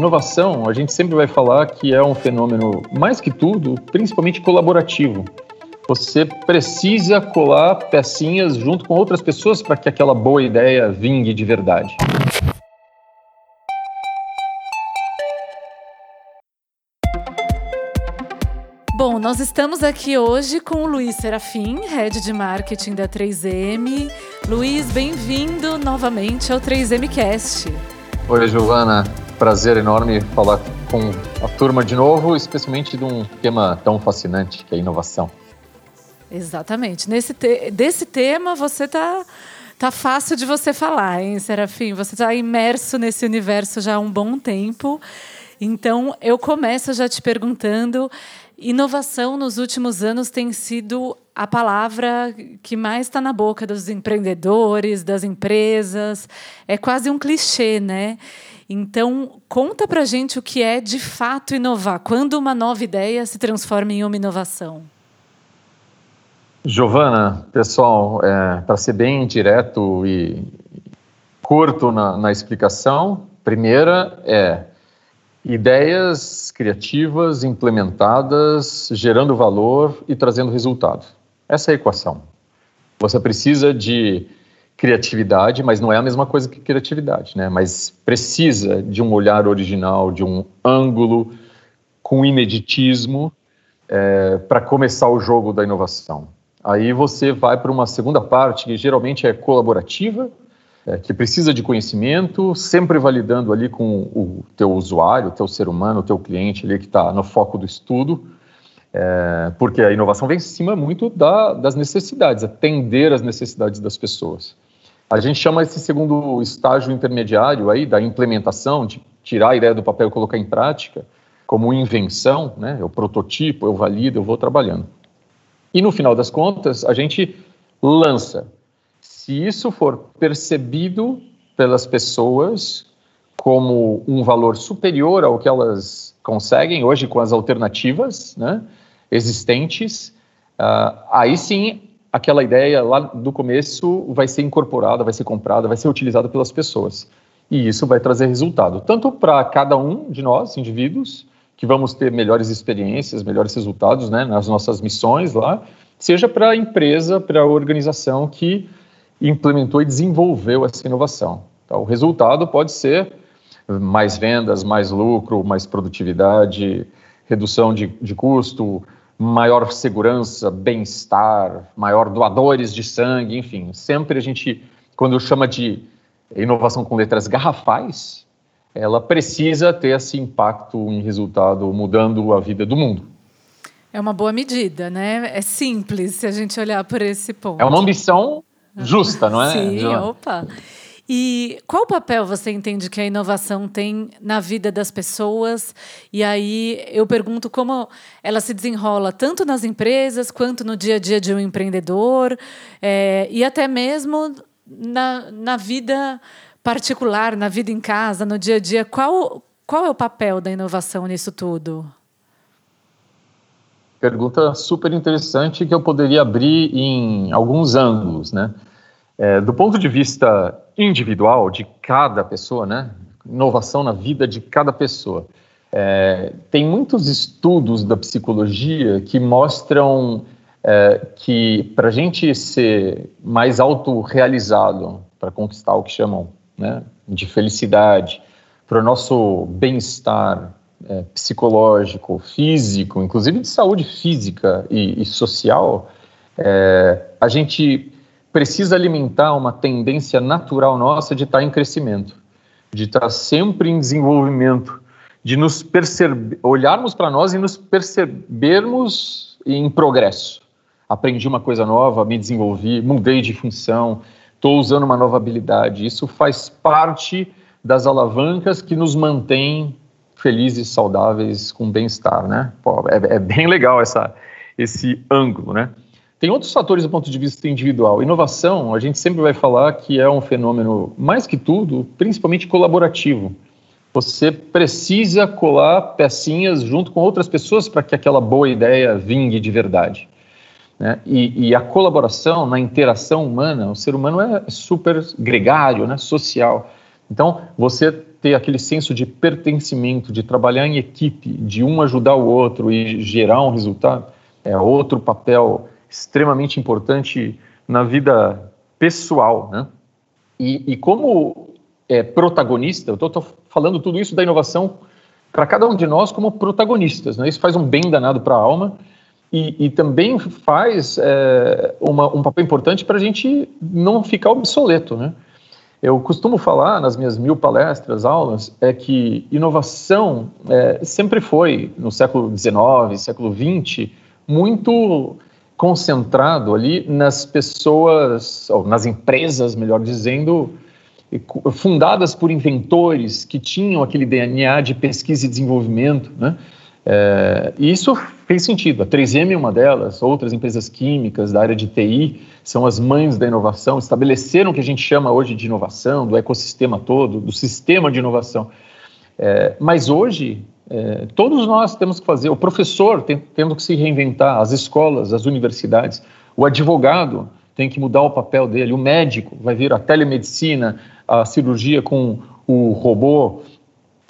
Inovação, a gente sempre vai falar que é um fenômeno, mais que tudo, principalmente colaborativo. Você precisa colar pecinhas junto com outras pessoas para que aquela boa ideia vingue de verdade. Bom, nós estamos aqui hoje com o Luiz Serafim, Head de Marketing da 3M. Luiz, bem-vindo novamente ao 3M Cast. Oi, Giovana. Prazer enorme falar com a turma de novo, especialmente de um tema tão fascinante que é a inovação. Exatamente. Nesse te desse tema você tá tá fácil de você falar, hein, Serafim? Você está imerso nesse universo já há um bom tempo. Então, eu começo já te perguntando Inovação nos últimos anos tem sido a palavra que mais está na boca dos empreendedores, das empresas. É quase um clichê, né? Então, conta para gente o que é de fato inovar. Quando uma nova ideia se transforma em uma inovação? Giovana, pessoal, é, para ser bem direto e curto na, na explicação, primeira é ideias criativas implementadas, gerando valor e trazendo resultado. Essa é a equação. Você precisa de criatividade, mas não é a mesma coisa que criatividade, né? Mas precisa de um olhar original, de um ângulo com ineditismo é, para começar o jogo da inovação. Aí você vai para uma segunda parte que geralmente é colaborativa, é, que precisa de conhecimento, sempre validando ali com o teu usuário, o teu ser humano, o teu cliente ali que está no foco do estudo, é, porque a inovação vem em cima muito da, das necessidades, atender as necessidades das pessoas. A gente chama esse segundo estágio intermediário aí da implementação, de tirar a ideia do papel e colocar em prática, como invenção, né? Eu prototipo, eu valido, eu vou trabalhando. E no final das contas, a gente lança se isso for percebido pelas pessoas como um valor superior ao que elas conseguem hoje com as alternativas né, existentes, uh, aí sim aquela ideia lá do começo vai ser incorporada, vai ser comprada, vai ser utilizada pelas pessoas. E isso vai trazer resultado, tanto para cada um de nós, indivíduos, que vamos ter melhores experiências, melhores resultados né, nas nossas missões lá, seja para a empresa, para a organização que implementou e desenvolveu essa inovação. Então, o resultado pode ser mais vendas, mais lucro, mais produtividade, redução de, de custo, maior segurança, bem-estar, maior doadores de sangue, enfim. Sempre a gente, quando chama de inovação com letras garrafais, ela precisa ter esse impacto em resultado, mudando a vida do mundo. É uma boa medida, né? É simples se a gente olhar por esse ponto. É uma ambição justa, não é? Sim, opa. E qual papel você entende que a inovação tem na vida das pessoas? E aí eu pergunto como ela se desenrola tanto nas empresas quanto no dia a dia de um empreendedor é, e até mesmo na, na vida particular, na vida em casa, no dia a dia. Qual, qual é o papel da inovação nisso tudo? Pergunta super interessante que eu poderia abrir em alguns ângulos, né? É, do ponto de vista individual de cada pessoa, né? Inovação na vida de cada pessoa. É, tem muitos estudos da psicologia que mostram é, que para a gente ser mais autorrealizado, para conquistar o que chamam né, de felicidade, para o nosso bem-estar, é, psicológico, físico, inclusive de saúde física e, e social, é, a gente precisa alimentar uma tendência natural nossa de estar em crescimento, de estar sempre em desenvolvimento, de nos perceber, olharmos para nós e nos percebermos em progresso. Aprendi uma coisa nova, me desenvolvi, mudei de função, estou usando uma nova habilidade. Isso faz parte das alavancas que nos mantêm felizes, saudáveis, com bem-estar, né? Pô, é, é, bem legal essa, esse ângulo, né? Tem outros fatores do ponto de vista individual. Inovação, a gente sempre vai falar que é um fenômeno, mais que tudo, principalmente colaborativo. Você precisa colar pecinhas junto com outras pessoas para que aquela boa ideia vingue de verdade. Né? E, e, a colaboração na interação humana, o ser humano é super gregário, né? social. Então, você ter aquele senso de pertencimento, de trabalhar em equipe, de um ajudar o outro e gerar um resultado, é outro papel extremamente importante na vida pessoal, né? E, e como é, protagonista, eu estou falando tudo isso da inovação para cada um de nós como protagonistas, né? Isso faz um bem danado para a alma e, e, também faz é, uma, um papel importante para a gente não ficar obsoleto, né? Eu costumo falar nas minhas mil palestras, aulas, é que inovação é, sempre foi, no século XIX, século XX, muito concentrado ali nas pessoas, ou nas empresas, melhor dizendo, fundadas por inventores que tinham aquele DNA de pesquisa e desenvolvimento, né? É, isso fez sentido. A 3M é uma delas, outras empresas químicas da área de TI são as mães da inovação, estabeleceram o que a gente chama hoje de inovação, do ecossistema todo, do sistema de inovação. É, mas hoje, é, todos nós temos que fazer, o professor tem, tendo que se reinventar, as escolas, as universidades, o advogado tem que mudar o papel dele, o médico vai vir a telemedicina, a cirurgia com o robô,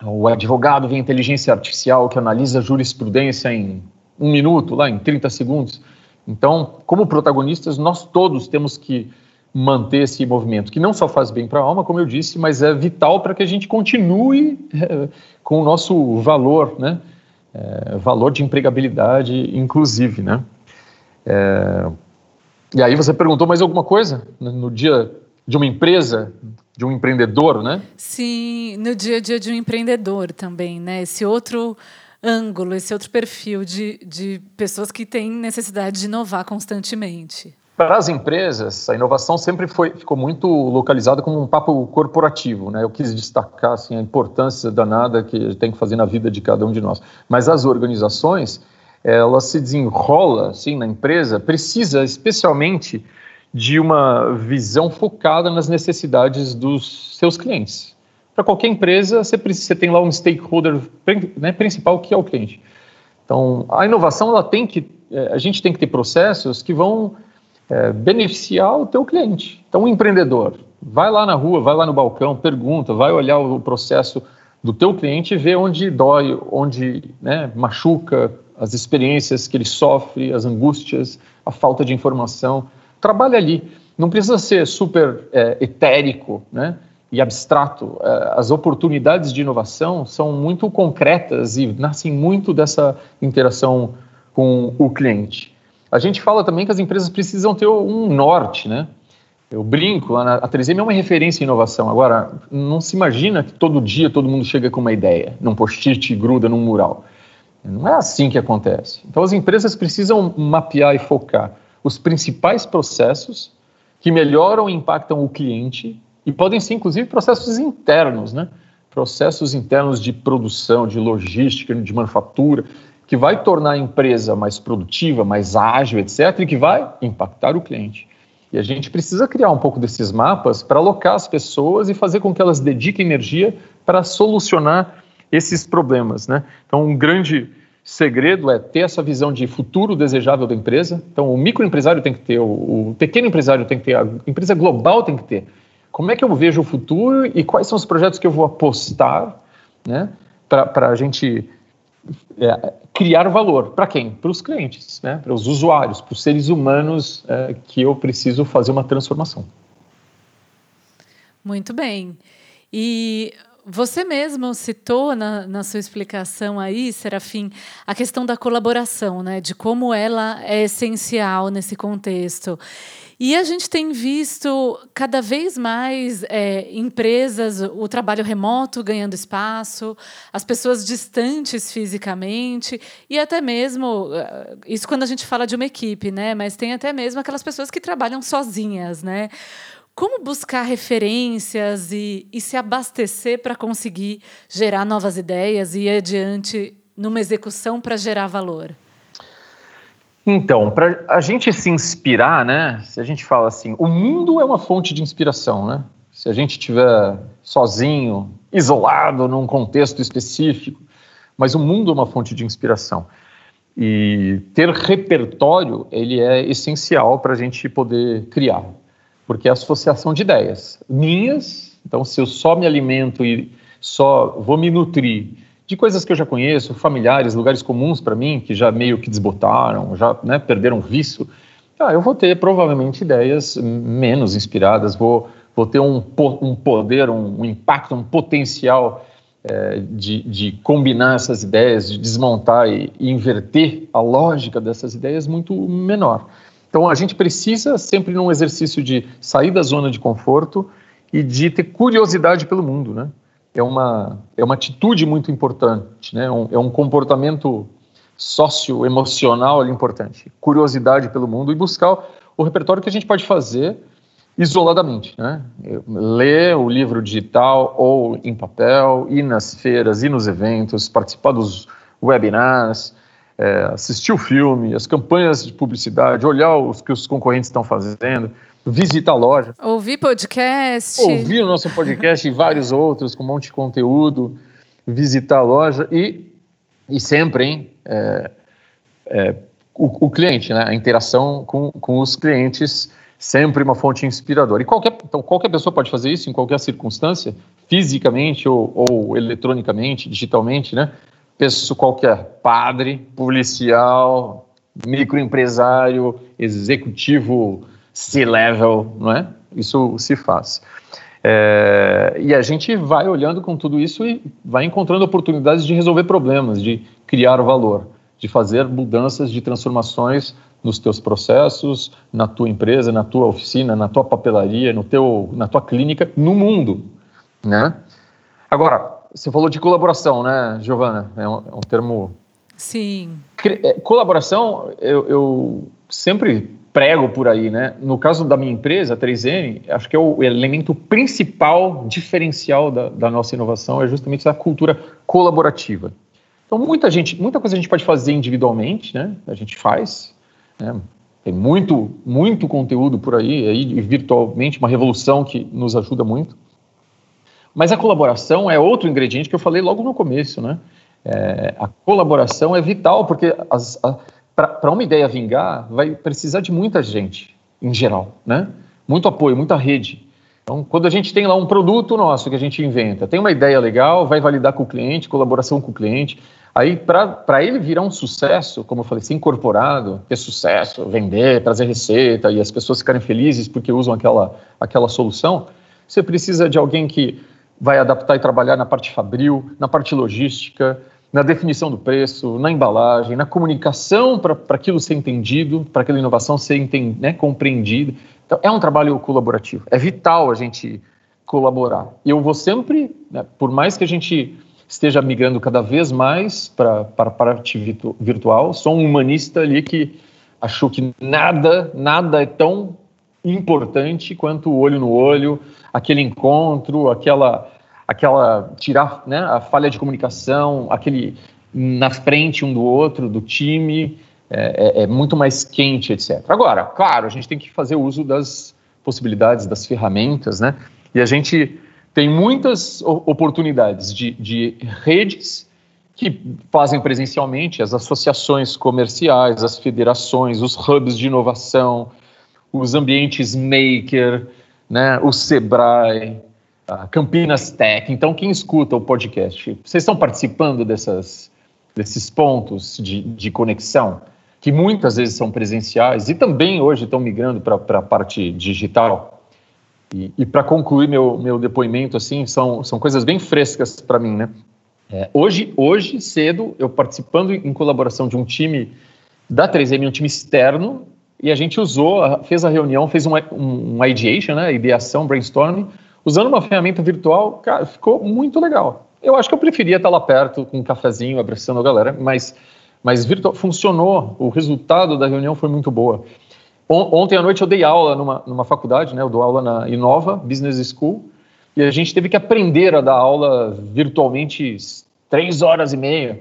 o advogado vem inteligência artificial que analisa jurisprudência em um minuto, lá em 30 segundos. Então, como protagonistas, nós todos temos que manter esse movimento, que não só faz bem para a alma, como eu disse, mas é vital para que a gente continue é, com o nosso valor, né? É, valor de empregabilidade, inclusive, né? É, e aí você perguntou mais alguma coisa no dia de uma empresa, de um empreendedor, né? Sim, no dia a dia de um empreendedor também, né? Esse outro ângulo, esse outro perfil de, de pessoas que têm necessidade de inovar constantemente. Para as empresas, a inovação sempre foi, ficou muito localizada como um papo corporativo. Né? Eu quis destacar assim, a importância danada que tem que fazer na vida de cada um de nós. Mas as organizações, ela se desenrola assim, na empresa, precisa especialmente de uma visão focada nas necessidades dos seus clientes. Para qualquer empresa, você, você tem lá um stakeholder né, principal que é o cliente. Então, a inovação ela tem que, é, a gente tem que ter processos que vão é, beneficiar o teu cliente. Então, o empreendedor vai lá na rua, vai lá no balcão, pergunta, vai olhar o processo do teu cliente e ver onde dói, onde né, machuca, as experiências que ele sofre, as angústias, a falta de informação trabalha ali. Não precisa ser super é, etérico né, e abstrato. É, as oportunidades de inovação são muito concretas e nascem muito dessa interação com o cliente. A gente fala também que as empresas precisam ter um norte, né? Eu brinco, a 3M é uma referência em inovação. Agora, não se imagina que todo dia todo mundo chega com uma ideia, num post-it gruda num mural. Não é assim que acontece. Então, as empresas precisam mapear e focar os principais processos que melhoram e impactam o cliente e podem ser, inclusive, processos internos, né? processos internos de produção, de logística, de manufatura, que vai tornar a empresa mais produtiva, mais ágil, etc., e que vai impactar o cliente. E a gente precisa criar um pouco desses mapas para alocar as pessoas e fazer com que elas dediquem energia para solucionar esses problemas. Né? Então, um grande segredo é ter essa visão de futuro desejável da empresa. Então, o microempresário tem que ter, o, pequeno empresário tem que ter, a empresa global tem que ter. Como é que eu vejo o futuro e quais são os projetos que eu vou apostar né, para a gente é, criar valor? Para quem? Para os clientes, né, para os usuários, para os seres humanos é, que eu preciso fazer uma transformação. Muito bem. E você mesmo citou na, na, sua explicação aí, Serafim, a questão da colaboração, né? de como ela é essencial nesse contexto. E a gente tem visto cada vez mais é, empresas, o trabalho remoto ganhando espaço, as pessoas distantes fisicamente, e até mesmo, eh, isso quando a gente fala de uma equipe, né? mas tem até mesmo aquelas pessoas que trabalham sozinhas. Né? Como buscar referências e, e se abastecer para conseguir gerar novas ideias e ir adiante numa execução para gerar valor? Então, para a gente se inspirar, né? Se a gente fala assim, o mundo é uma fonte de inspiração, né? Se a gente estiver sozinho, isolado num contexto específico, mas o mundo é uma fonte de inspiração. E ter repertório, ele é essencial para a gente poder criar porque é associação de ideias minhas. Então, se eu só me alimento e só vou me nutrir de coisas que eu já conheço, familiares, lugares comuns para mim, que já meio que desbotaram, já né, perderam visto, ah, eu vou ter provavelmente ideias menos inspiradas, vou, vou ter um, um poder, um, um impacto, um potencial é, de, de, combinar essas ideias, de desmontar e, e, inverter a lógica dessas ideias muito menor. Então a gente precisa sempre num exercício de sair da zona de conforto e de ter curiosidade pelo mundo, né? É uma, é uma atitude muito importante, né? Um, é um comportamento socioemocional importante. Curiosidade pelo mundo e buscar o repertório que a gente pode fazer isoladamente, né? Ler o livro digital ou em papel, ir nas feiras, ir nos eventos, participar dos webinars, é, assistir o filme, as campanhas de publicidade, olhar os que os concorrentes estão fazendo, visitar a loja. Ouvir podcast. Ouvir o nosso podcast e vários outros com um monte de conteúdo, visitar a loja e, e sempre, hein, é, é, o, o, cliente, né, a interação com, com os clientes sempre uma fonte inspiradora. E qualquer, então, qualquer pessoa pode fazer isso em qualquer circunstância, fisicamente ou, ou eletronicamente, digitalmente, né? Pessoa qualquer, padre, policial, microempresário, executivo C-level, não é? Isso se faz. É, e a gente vai olhando com tudo isso e vai encontrando oportunidades de resolver problemas, de criar valor, de fazer mudanças, de transformações nos teus processos, na tua empresa, na tua oficina, na tua papelaria, no teu, na tua clínica, no mundo, né? Agora, você falou de colaboração, né, Giovana? É um, é um termo... Sim. É, colaboração, eu, eu, sempre prego por aí, né? No caso da minha empresa, a 3N, acho que é o elemento principal, diferencial da, da nossa inovação, é justamente essa cultura colaborativa. Então, muita gente, muita coisa a gente pode fazer individualmente, né? A gente faz, né? Tem muito, muito conteúdo por aí, aí, virtualmente, uma revolução que nos ajuda muito. Mas a colaboração é outro ingrediente que eu falei logo no começo, né? É, a colaboração é vital, porque para uma ideia vingar, vai precisar de muita gente, em geral, né? Muito apoio, muita rede. Então, quando a gente tem lá um produto nosso que a gente inventa, tem uma ideia legal, vai validar com o cliente, colaboração com o cliente, Aí, para ele virar um sucesso, como eu falei, ser incorporado, ter sucesso, vender, trazer receita e as pessoas ficarem felizes porque usam aquela, aquela solução, você precisa de alguém que vai adaptar e trabalhar na parte fabril, na parte logística, na definição do preço, na embalagem, na comunicação para aquilo ser entendido, para aquela inovação ser né, compreendida. Então, é um trabalho colaborativo. É vital a gente colaborar. Eu vou sempre, né, por mais que a gente esteja migrando cada vez mais para a parte virtual. Sou um humanista ali que achou que nada, nada é tão importante quanto o olho no olho, aquele encontro, aquela, aquela tirar né, a falha de comunicação, aquele na frente um do outro, do time, é, é, é muito mais quente, etc. Agora, claro, a gente tem que fazer uso das possibilidades, das ferramentas, né? E a gente tem muitas oportunidades de, de redes que fazem presencialmente, as associações comerciais, as federações, os hubs de inovação, os ambientes maker, né, o Sebrae, a Campinas Tech. Então, quem escuta o podcast, vocês estão participando dessas, desses pontos de, de conexão, que muitas vezes são presenciais e também hoje estão migrando para a parte digital? E, e para concluir meu, meu depoimento, assim, são, são coisas bem frescas para mim, né? É, hoje, hoje, cedo, eu participando em colaboração de um time da 3M, um time externo, e a gente usou, fez a reunião, fez um, um, um ideation, né, ideação, brainstorming, usando uma ferramenta virtual, cara, ficou muito legal. Eu acho que eu preferia estar lá perto, com um cafezinho, abraçando a galera, mas, mas virtual, funcionou, o resultado da reunião foi muito boa. Ontem à noite eu dei aula numa, numa faculdade, né? Eu dou aula na Inova Business School e a gente teve que aprender a dar aula virtualmente três horas e meia.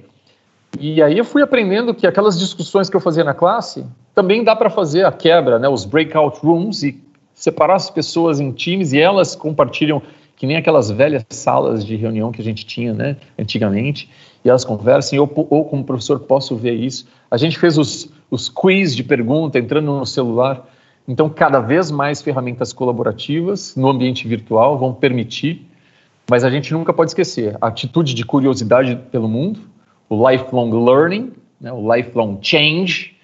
E aí eu fui aprendendo que aquelas discussões que eu fazia na classe também dá para fazer a quebra, né? Os breakout rooms e separar as pessoas em times e elas compartilham que nem aquelas velhas salas de reunião que a gente tinha, né? Antigamente e elas conversem ou, ou como professor posso ver isso. A gente fez os os quiz de pergunta entrando no celular. Então, cada vez mais ferramentas colaborativas no ambiente virtual vão permitir mas a gente nunca pode esquecer a atitude de curiosidade pelo mundo, o lifelong learning, né, o lifelong change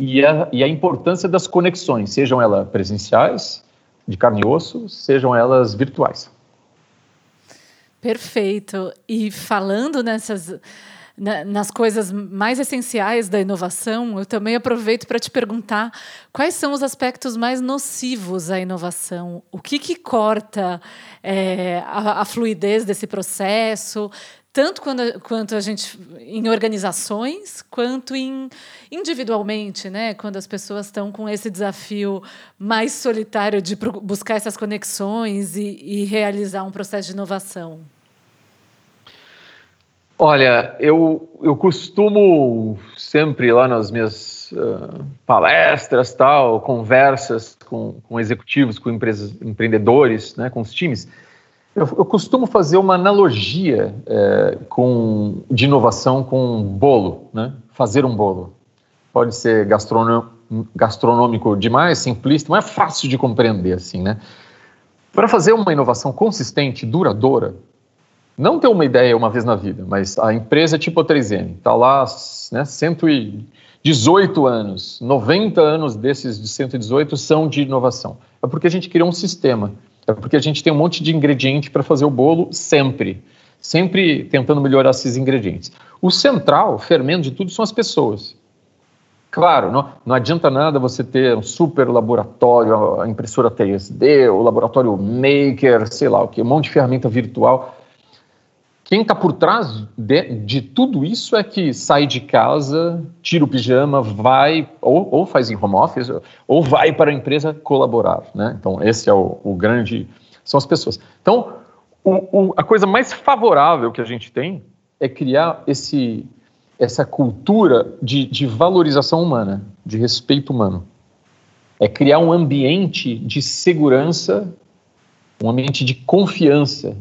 e a, e a importância das conexões, sejam elas presenciais, de carne e osso, sejam elas virtuais. Perfeito. E falando nessas nas coisas mais essenciais da inovação, eu também aproveito para te perguntar quais são os aspectos mais nocivos à inovação. O que, que corta é, a, a, fluidez desse processo, tanto quando, quanto a gente em organizações, quanto em, individualmente, né? Quando as pessoas estão com esse desafio mais solitário de buscar essas conexões e, e realizar um processo de inovação. Olha, eu, eu costumo sempre lá nas minhas uh, palestras, tal, conversas com, com executivos, com empresas, empreendedores, né, com os times, eu, eu costumo fazer uma analogia é, com, de inovação com bolo, né? fazer um bolo. Pode ser gastronômico demais, simplista, mas é fácil de compreender assim, né? Para fazer uma inovação consistente, duradoura, não ter uma ideia uma vez na vida, mas a empresa tipo a 3M, está lá né, 118 anos, 90 anos desses de 118 são de inovação. É porque a gente criou um sistema, é porque a gente tem um monte de ingrediente para fazer o bolo sempre, sempre tentando melhorar esses ingredientes. O central, fermento de tudo, são as pessoas. Claro, não, não adianta nada você ter um super laboratório, a impressora 3D, o laboratório Maker, sei lá o que, um monte de ferramenta virtual quem está por trás de, de, tudo isso é que sai de casa, tira o pijama, vai, ou, ou, faz em home office, ou vai para a empresa colaborar. Né? Então, esse é o, o grande. São as pessoas. Então, o, a coisa mais favorável que a gente tem é criar esse, essa cultura de, de valorização humana, de respeito humano. É criar um ambiente de segurança, um ambiente de confiança,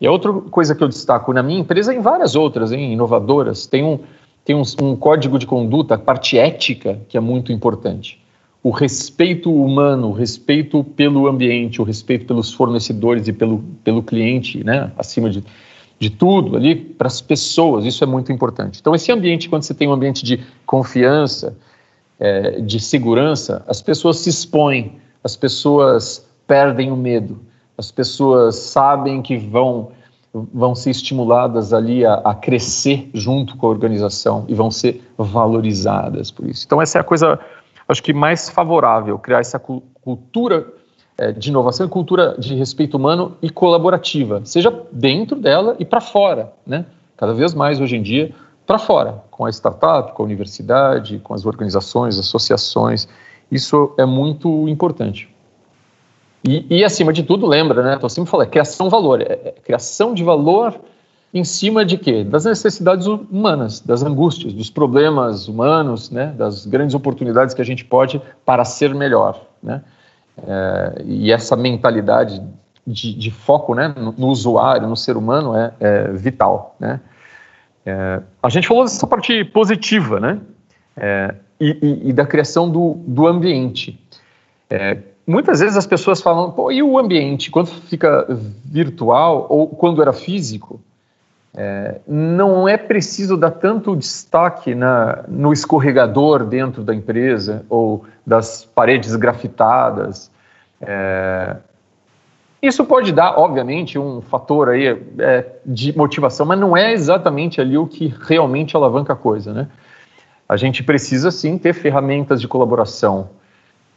e a outra coisa que eu destaco na minha empresa e em várias outras, hein, inovadoras, tem, um, tem um, um código de conduta, a parte ética, que é muito importante. O respeito humano, o respeito pelo ambiente, o respeito pelos fornecedores e pelo, pelo cliente, né, acima de, de tudo ali, para as pessoas, isso é muito importante. Então, esse ambiente, quando você tem um ambiente de confiança, é, de segurança, as pessoas se expõem, as pessoas perdem o medo as pessoas sabem que vão, vão ser estimuladas ali a, a, crescer junto com a organização e vão ser valorizadas por isso. Então, essa é a coisa, acho que mais favorável, criar essa cultura é, de inovação cultura de respeito humano e colaborativa, seja dentro dela e para fora, né? Cada vez mais hoje em dia, para fora, com a startup, com a universidade, com as organizações, associações. Isso é muito importante. E, e, acima de tudo, lembra, né? Eu sempre falando, é criação de valor. É, é, criação de valor em cima de quê? Das necessidades humanas, das angústias, dos problemas humanos, né? Das grandes oportunidades que a gente pode para ser melhor, né? É, e essa mentalidade de, de foco, né? No, no, usuário, no ser humano é, é vital, né? É, a gente falou dessa parte positiva, né? É, e, e, e, da criação do, do ambiente. É, muitas vezes as pessoas falam, pô, e o ambiente, quando fica virtual ou quando era físico, é, não é preciso dar tanto destaque na, no escorregador dentro da empresa ou das paredes grafitadas. É, isso pode dar, obviamente, um fator aí é, de motivação, mas não é exatamente ali o que realmente alavanca a coisa, né? A gente precisa sim ter ferramentas de colaboração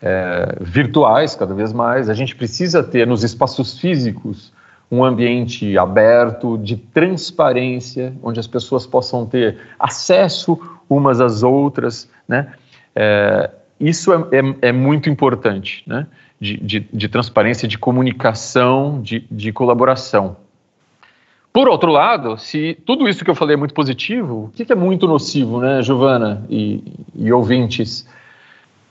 é, virtuais cada vez mais. A gente precisa ter nos espaços físicos um ambiente aberto, de transparência, onde as pessoas possam ter acesso umas às outras, né? É, isso é, é, é, muito importante, né? De, de, de, transparência, de comunicação, de, de colaboração. Por outro lado, se tudo isso que eu falei é muito positivo, o que, é muito nocivo, né, Giovana e, e ouvintes?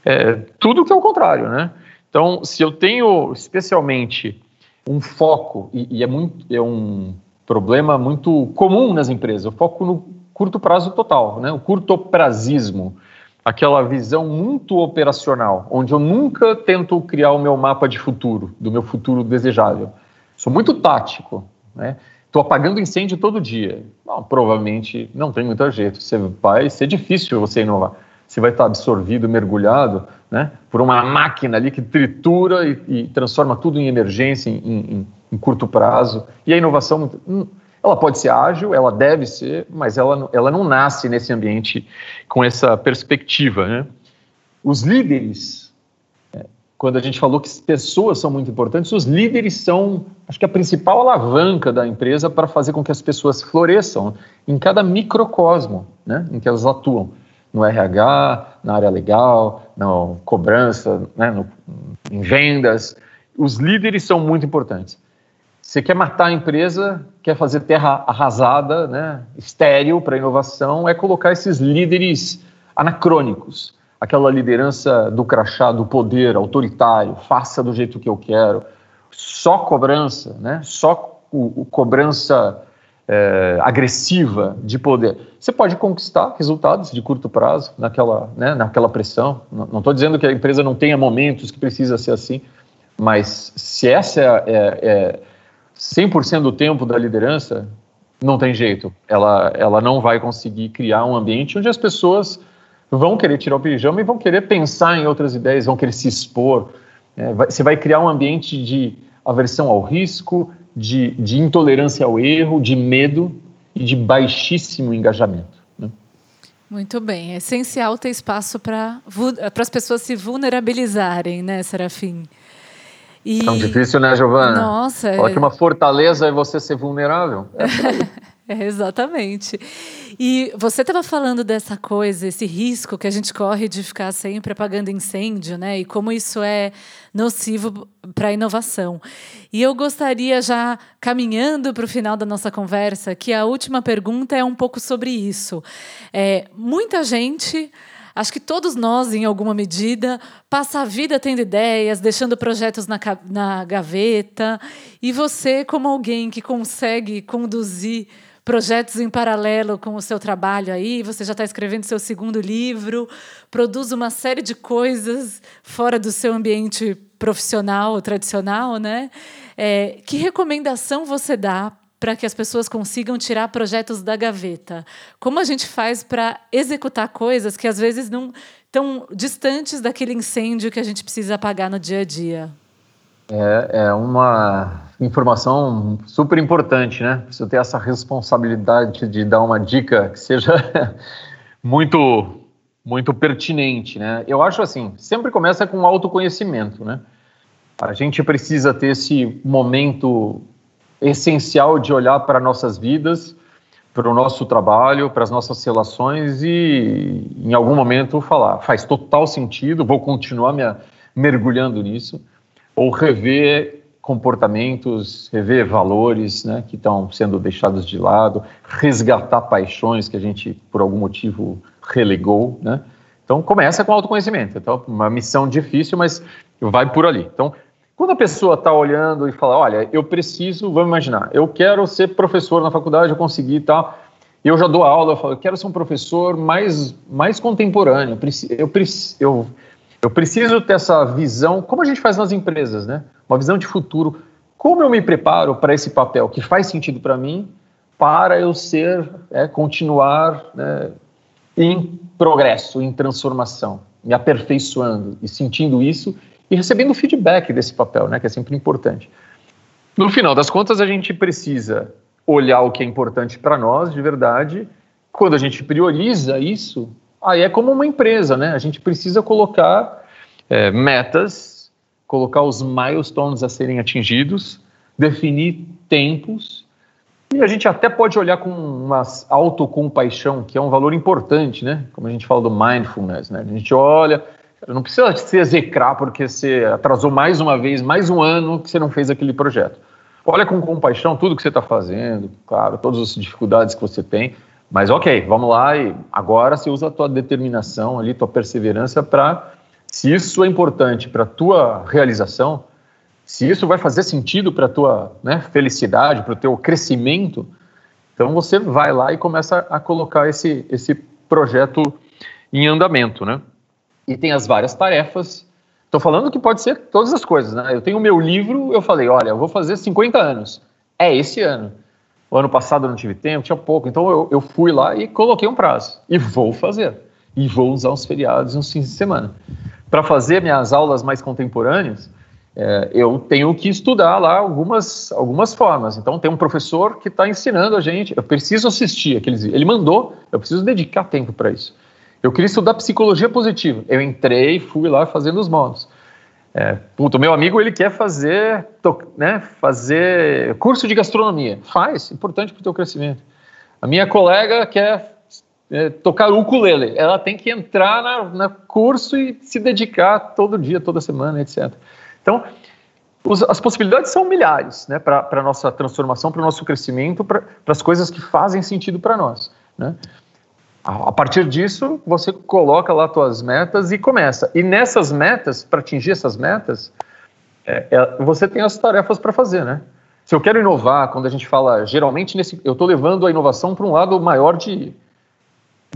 É, tudo que é o contrário, né? Então, se eu tenho especialmente um foco, e, e é, muito, é um problema muito comum nas empresas, o foco no curto prazo total, né? o curto prazismo, aquela visão muito operacional, onde eu nunca tento criar o meu mapa de futuro, do meu futuro desejável. Sou muito tático, né? Estou apagando incêndio todo dia. Bom, provavelmente não tem muito jeito. Você vai ser difícil você inovar. Você vai estar absorvido, mergulhado, né, por uma máquina ali que tritura e, e transforma tudo em emergência em, em, em, curto prazo. E a inovação, hum, ela pode ser ágil, ela deve ser, mas ela, ela não nasce nesse ambiente com essa perspectiva. Né? Os líderes quando a gente falou que pessoas são muito importantes, os líderes são, acho que a principal alavanca da empresa para fazer com que as pessoas floresçam em cada microcosmo né, em que elas atuam. No RH, na área legal, na cobrança, né, no, em vendas. Os líderes são muito importantes. Você quer matar a empresa, quer fazer terra arrasada, né, estéril para inovação, é colocar esses líderes anacrônicos aquela liderança do crachá, do poder autoritário, faça do jeito que eu quero, só cobrança, né? só o, o cobrança é, agressiva de poder. Você pode conquistar resultados de curto prazo naquela, né, naquela pressão. Não estou dizendo que a empresa não tenha momentos que precisa ser assim, mas se essa é, é, é 100% do tempo da liderança, não tem jeito. Ela, ela não vai conseguir criar um ambiente onde as pessoas vão querer tirar o pijama e vão querer pensar em outras ideias, vão querer se expor. É, vai, você vai criar um ambiente de aversão ao risco, de, de intolerância ao erro, de medo e de baixíssimo engajamento. Né? Muito bem. É essencial ter espaço para as pessoas se vulnerabilizarem, né, Serafim? E... Tão difícil, né, Giovana? Nossa. É... que uma fortaleza é você ser vulnerável. É É, exatamente. E você estava falando dessa coisa, esse risco que a gente corre de ficar sempre apagando incêndio, né? E como isso é nocivo para a inovação. E eu gostaria, já caminhando para o final da nossa conversa, que a última pergunta é um pouco sobre isso. É, muita gente. Acho que todos nós, em alguma medida, passa a vida tendo ideias, deixando projetos na, na gaveta. E você, como alguém que consegue conduzir projetos em paralelo com o seu trabalho aí, você já está escrevendo seu segundo livro, produz uma série de coisas fora do seu ambiente profissional, tradicional, né? É, que recomendação você dá para que as pessoas consigam tirar projetos da gaveta? Como a gente faz para executar coisas que às vezes não estão distantes daquele incêndio que a gente precisa apagar no dia a dia? É, é uma informação super importante, né? Preciso ter essa responsabilidade de dar uma dica que seja muito muito pertinente, né? Eu acho assim, sempre começa com autoconhecimento, né? A gente precisa ter esse momento essencial de olhar para nossas vidas, para o nosso trabalho, para as nossas relações e, em algum momento, falar: faz total sentido, vou continuar me mergulhando nisso, ou rever comportamentos, rever valores né, que estão sendo deixados de lado, resgatar paixões que a gente, por algum motivo, relegou. Né? Então, começa com autoconhecimento. Então, uma missão difícil, mas vai por ali. Então, quando a pessoa está olhando e fala, olha, eu preciso, vamos imaginar, eu quero ser professor na faculdade, eu consegui e tal, eu já dou aula, eu falo, eu quero ser um professor mais, mais contemporâneo, eu, eu, eu eu preciso ter essa visão, como a gente faz nas empresas, né? Uma visão de futuro. Como eu me preparo para esse papel que faz sentido para mim, para eu ser, é, continuar né, em progresso, em transformação, me aperfeiçoando e sentindo isso e recebendo feedback desse papel, né? Que é sempre importante. No final das contas, a gente precisa olhar o que é importante para nós de verdade. Quando a gente prioriza isso, Aí é como uma empresa, né? A gente precisa colocar é, metas, colocar os milestones a serem atingidos, definir tempos, e a gente até pode olhar com uma autocompaixão, que é um valor importante, né? Como a gente fala do mindfulness, né? A gente olha, não precisa se execrar porque você atrasou mais uma vez, mais um ano que você não fez aquele projeto. Olha com compaixão tudo que você está fazendo, claro, todas as dificuldades que você tem, mas ok, vamos lá e agora você usa a tua determinação ali, tua perseverança para, se isso é importante para tua realização, se isso vai fazer sentido para tua né, felicidade, para o teu crescimento, então você vai lá e começa a colocar esse, esse projeto em andamento, né? E tem as várias tarefas. Estou falando que pode ser todas as coisas, né? Eu tenho o meu livro, eu falei, olha, eu vou fazer 50 anos. é esse ano. O ano passado eu não tive tempo, tinha pouco, então eu, eu fui lá e coloquei um prazo. E vou fazer. E vou usar os feriados e uns fins de semana. Para fazer minhas aulas mais contemporâneas, é, eu tenho que estudar lá algumas, algumas formas. Então, tem um professor que está ensinando a gente. Eu preciso assistir aqueles. Ele mandou, eu preciso dedicar tempo para isso. Eu queria estudar psicologia positiva. Eu entrei, fui lá fazendo os módulos. É, puto, meu amigo ele quer fazer, né, fazer curso de gastronomia. Faz, importante para o teu crescimento. A minha colega quer é, tocar ukulele. Ela tem que entrar na, na curso e se dedicar todo dia, toda semana, etc. Então, os, as possibilidades são milhares né, para a nossa transformação, para o nosso crescimento, para as coisas que fazem sentido para nós. Né? A, partir disso, você coloca lá suas metas e começa. E nessas metas, para atingir essas metas, é, é, você tem as tarefas para fazer, né? Se eu quero inovar, quando a gente fala, geralmente nesse, eu estou levando a inovação para um lado maior de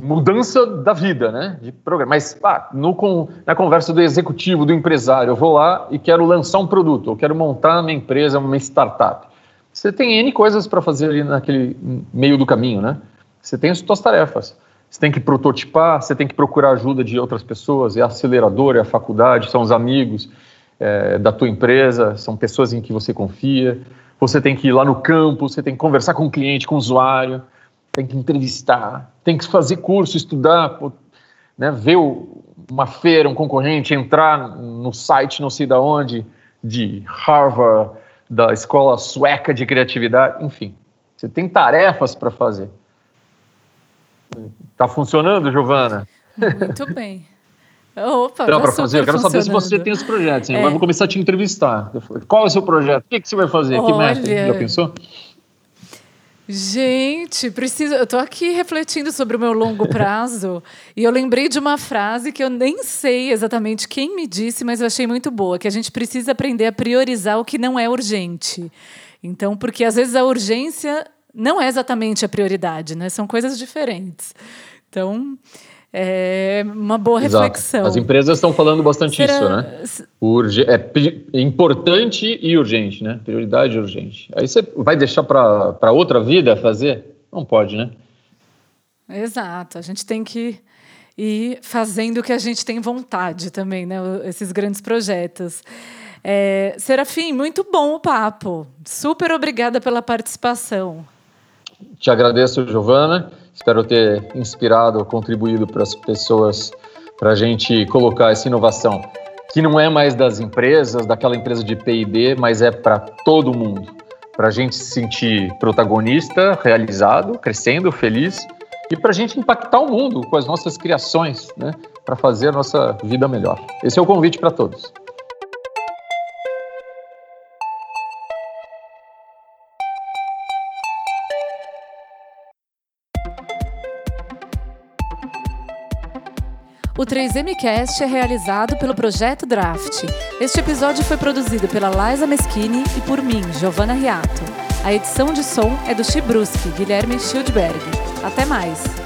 mudança da vida, né? De programa. Mas no, com, na conversa do executivo, do empresário, eu vou lá e quero lançar um produto, eu quero montar minha empresa, uma startup. Você tem N coisas para fazer ali naquele meio do caminho, né? Você tem as suas tarefas. Você tem que prototipar, você tem que procurar ajuda de outras pessoas, é a aceleradora, é a faculdade, são os amigos é, da tua empresa, são pessoas em que você confia. Você tem que ir lá no campo, você tem que conversar com o cliente, com o usuário tem que entrevistar, tem que fazer curso, estudar, né, ver uma feira, um concorrente, entrar no site não sei da onde, de Harvard, da escola sueca de criatividade, enfim. Você tem tarefas para fazer. Está funcionando, Giovana? Muito bem. Opa, para fazer? Eu quero saber se você tem esse projeto. É. Eu vou começar a te entrevistar. Qual é o seu projeto? O que, que você vai fazer? Olha, que meta? Já pensou? Gente, preciso. Eu tô aqui refletindo sobre o meu longo prazo e eu lembrei de uma frase que eu nem sei exatamente quem me disse, mas eu achei muito boa, que a gente precisa aprender a priorizar o que não é urgente. Então, porque às vezes a urgência não é exatamente a prioridade, né? São coisas diferentes. Então, é uma boa Exato. reflexão. As empresas estão falando bastante Será... isso, né? Urge... É importante e urgente, né? Prioridade e urgente. Aí você vai deixar para outra vida fazer? Não pode, né? Exato. A gente tem que ir fazendo o que a gente tem vontade também, né? Esses grandes projetos. É, Serafim, muito bom o papo. Super obrigada pela participação. Te agradeço, Giovana. Espero ter inspirado, contribuído para as pessoas, para a gente colocar essa inovação, que não é mais das empresas, daquela empresa de PIB, mas é para todo mundo. Para a gente se sentir protagonista, realizado, crescendo, feliz e para a gente impactar o mundo com as nossas criações, né? para fazer a nossa vida melhor. Esse é o convite para todos. O 3MCast é realizado pelo Projeto Draft. Este episódio foi produzido pela Liza Meschini e por mim, Giovanna Riato. A edição de som é do Chibruski, Guilherme Schildberg. Até mais!